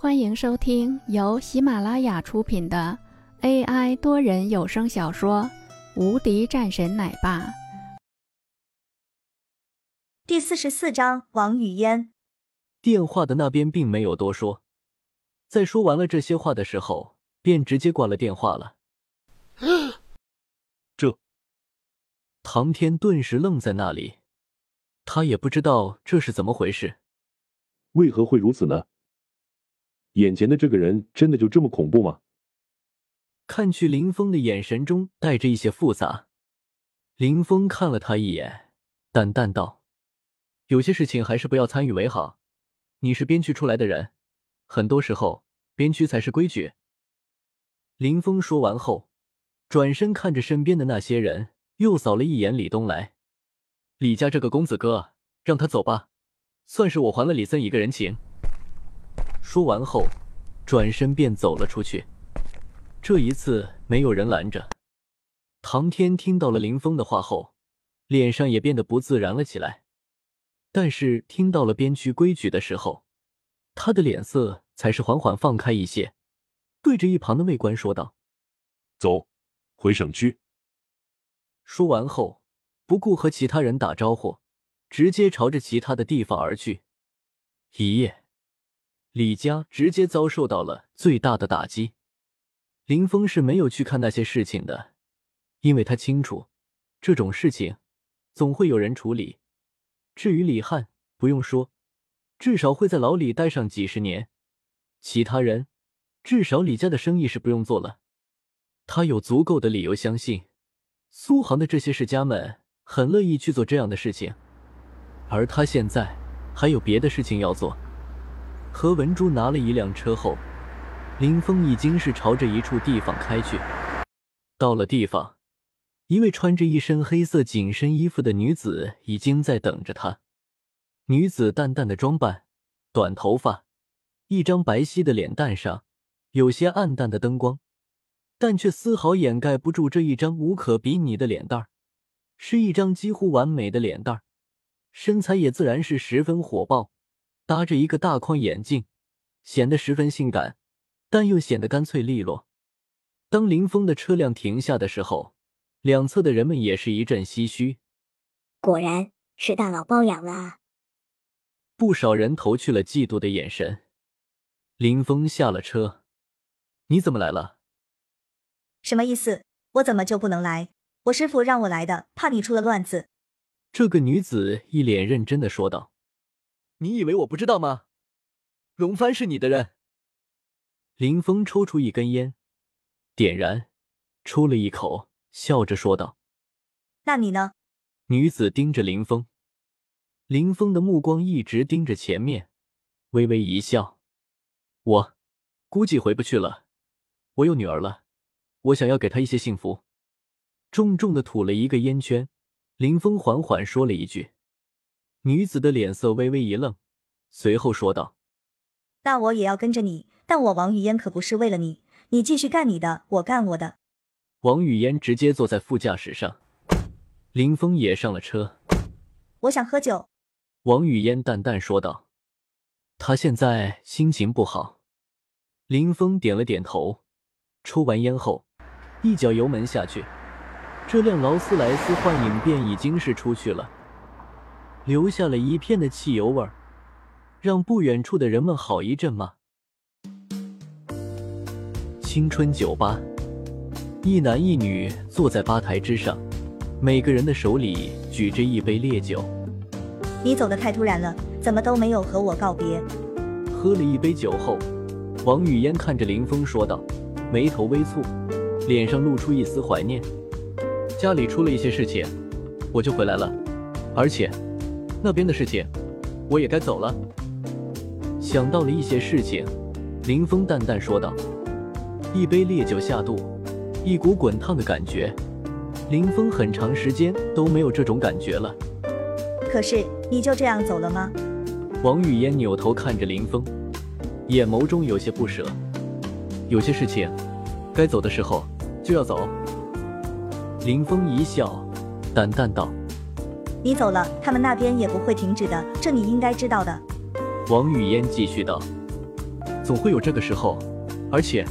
欢迎收听由喜马拉雅出品的 AI 多人有声小说《无敌战神奶爸》第四十四章。王语嫣电话的那边并没有多说，在说完了这些话的时候，便直接挂了电话了。这，唐天顿时愣在那里，他也不知道这是怎么回事，为何会如此呢？眼前的这个人真的就这么恐怖吗？看去林峰的眼神中带着一些复杂。林峰看了他一眼，淡淡道：“有些事情还是不要参与为好。你是边区出来的人，很多时候边区才是规矩。”林峰说完后，转身看着身边的那些人，又扫了一眼李东来：“李家这个公子哥，让他走吧，算是我还了李森一个人情。”说完后，转身便走了出去。这一次没有人拦着。唐天听到了林峰的话后，脸上也变得不自然了起来。但是听到了边区规矩的时候，他的脸色才是缓缓放开一些，对着一旁的卫官说道：“走，回省区。”说完后，不顾和其他人打招呼，直接朝着其他的地方而去。一夜。李家直接遭受到了最大的打击，林峰是没有去看那些事情的，因为他清楚这种事情总会有人处理。至于李汉，不用说，至少会在牢里待上几十年。其他人，至少李家的生意是不用做了。他有足够的理由相信，苏杭的这些世家们很乐意去做这样的事情，而他现在还有别的事情要做。何文珠拿了一辆车后，林峰已经是朝着一处地方开去。到了地方，一位穿着一身黑色紧身衣服的女子已经在等着他。女子淡淡的装扮，短头发，一张白皙的脸蛋上有些暗淡的灯光，但却丝毫掩盖不住这一张无可比拟的脸蛋儿，是一张几乎完美的脸蛋儿，身材也自然是十分火爆。搭着一个大框眼镜，显得十分性感，但又显得干脆利落。当林峰的车辆停下的时候，两侧的人们也是一阵唏嘘。果然是大佬包养了啊。不少人投去了嫉妒的眼神。林峰下了车，你怎么来了？什么意思？我怎么就不能来？我师傅让我来的，怕你出了乱子。这个女子一脸认真的说道。你以为我不知道吗？龙帆是你的人。林峰抽出一根烟，点燃，抽了一口，笑着说道：“那你呢？”女子盯着林峰，林峰的目光一直盯着前面，微微一笑：“我估计回不去了。我有女儿了，我想要给她一些幸福。”重重的吐了一个烟圈，林峰缓缓说了一句。女子的脸色微微一愣，随后说道：“那我也要跟着你，但我王语嫣可不是为了你。你继续干你的，我干我的。”王语嫣直接坐在副驾驶上，林峰也上了车。我想喝酒。王语嫣淡淡说道：“他现在心情不好。”林峰点了点头，抽完烟后，一脚油门下去，这辆劳斯莱斯幻影便已经是出去了。留下了一片的汽油味儿，让不远处的人们好一阵骂。青春酒吧，一男一女坐在吧台之上，每个人的手里举着一杯烈酒。你走的太突然了，怎么都没有和我告别？喝了一杯酒后，王语嫣看着林峰说道，眉头微蹙，脸上露出一丝怀念。家里出了一些事情，我就回来了，而且。那边的事情，我也该走了。想到了一些事情，林峰淡淡说道：“一杯烈酒下肚，一股滚烫的感觉。林峰很长时间都没有这种感觉了。可是你就这样走了吗？”王语嫣扭头看着林峰，眼眸中有些不舍。有些事情，该走的时候就要走。林峰一笑，淡淡道。你走了，他们那边也不会停止的，这你应该知道的。王语嫣继续道：“总会有这个时候。而且，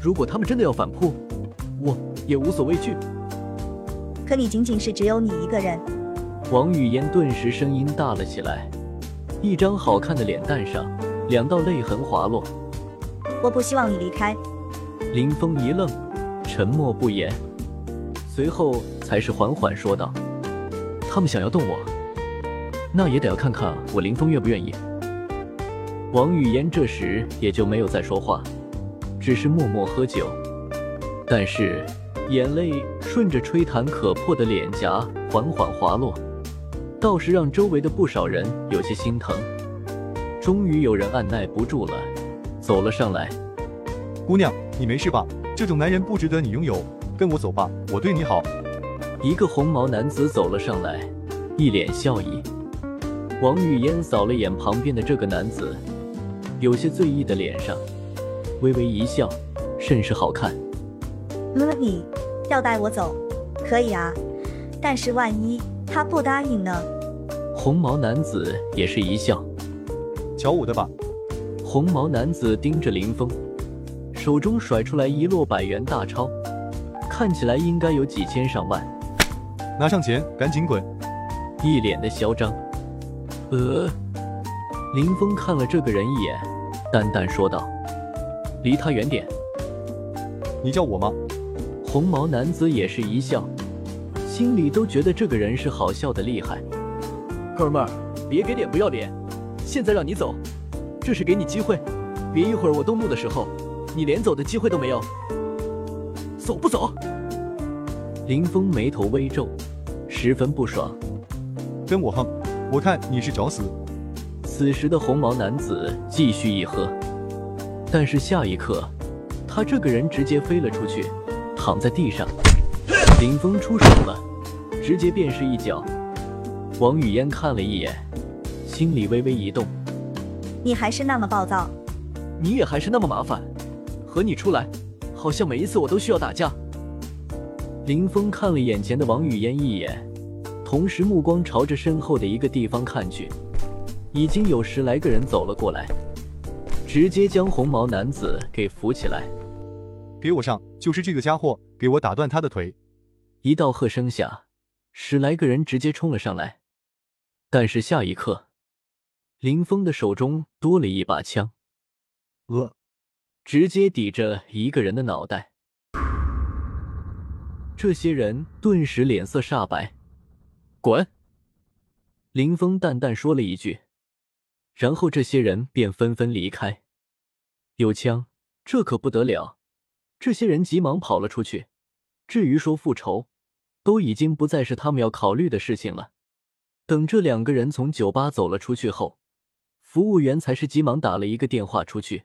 如果他们真的要反扑，我也无所畏惧。可你仅仅是只有你一个人。王语嫣顿时声音大了起来，一张好看的脸蛋上，两道泪痕滑落。我不希望你离开。林峰一愣，沉默不言，随后才是缓缓说道：“他们想要动我，那也得要看看我林峰愿不愿意。”王语嫣这时也就没有再说话，只是默默喝酒，但是眼泪顺着吹弹可破的脸颊缓缓滑落，倒是让周围的不少人有些心疼。终于有人按耐不住了，走了上来。姑娘，你没事吧？这种男人不值得你拥有，跟我走吧，我对你好。一个红毛男子走了上来，一脸笑意。王语嫣扫了眼旁边的这个男子，有些醉意的脸上，微微一笑，甚是好看。嗯，你要带我走，可以啊，但是万一他不答应呢？红毛男子也是一笑，瞧我的吧。红毛男子盯着林峰。手中甩出来一摞百元大钞，看起来应该有几千上万。拿上钱，赶紧滚！一脸的嚣张。呃，林峰看了这个人一眼，淡淡说道：“离他远点。”你叫我吗？红毛男子也是一笑，心里都觉得这个人是好笑的厉害。哥们儿，别给脸不要脸！现在让你走，这是给你机会，别一会儿我动怒的时候。你连走的机会都没有，走不走？林峰眉头微皱，十分不爽。跟我横，我看你是找死。此时的红毛男子继续一喝，但是下一刻，他这个人直接飞了出去，躺在地上。林峰出手了，直接便是一脚。王语嫣看了一眼，心里微微一动。你还是那么暴躁，你也还是那么麻烦。和你出来，好像每一次我都需要打架。林峰看了眼前的王语嫣一眼，同时目光朝着身后的一个地方看去，已经有十来个人走了过来，直接将红毛男子给扶起来。给我上！就是这个家伙，给我打断他的腿！一道喝声下，十来个人直接冲了上来，但是下一刻，林峰的手中多了一把枪。呃。直接抵着一个人的脑袋，这些人顿时脸色煞白。滚！林峰淡淡说了一句，然后这些人便纷纷离开。有枪，这可不得了！这些人急忙跑了出去。至于说复仇，都已经不再是他们要考虑的事情了。等这两个人从酒吧走了出去后，服务员才是急忙打了一个电话出去。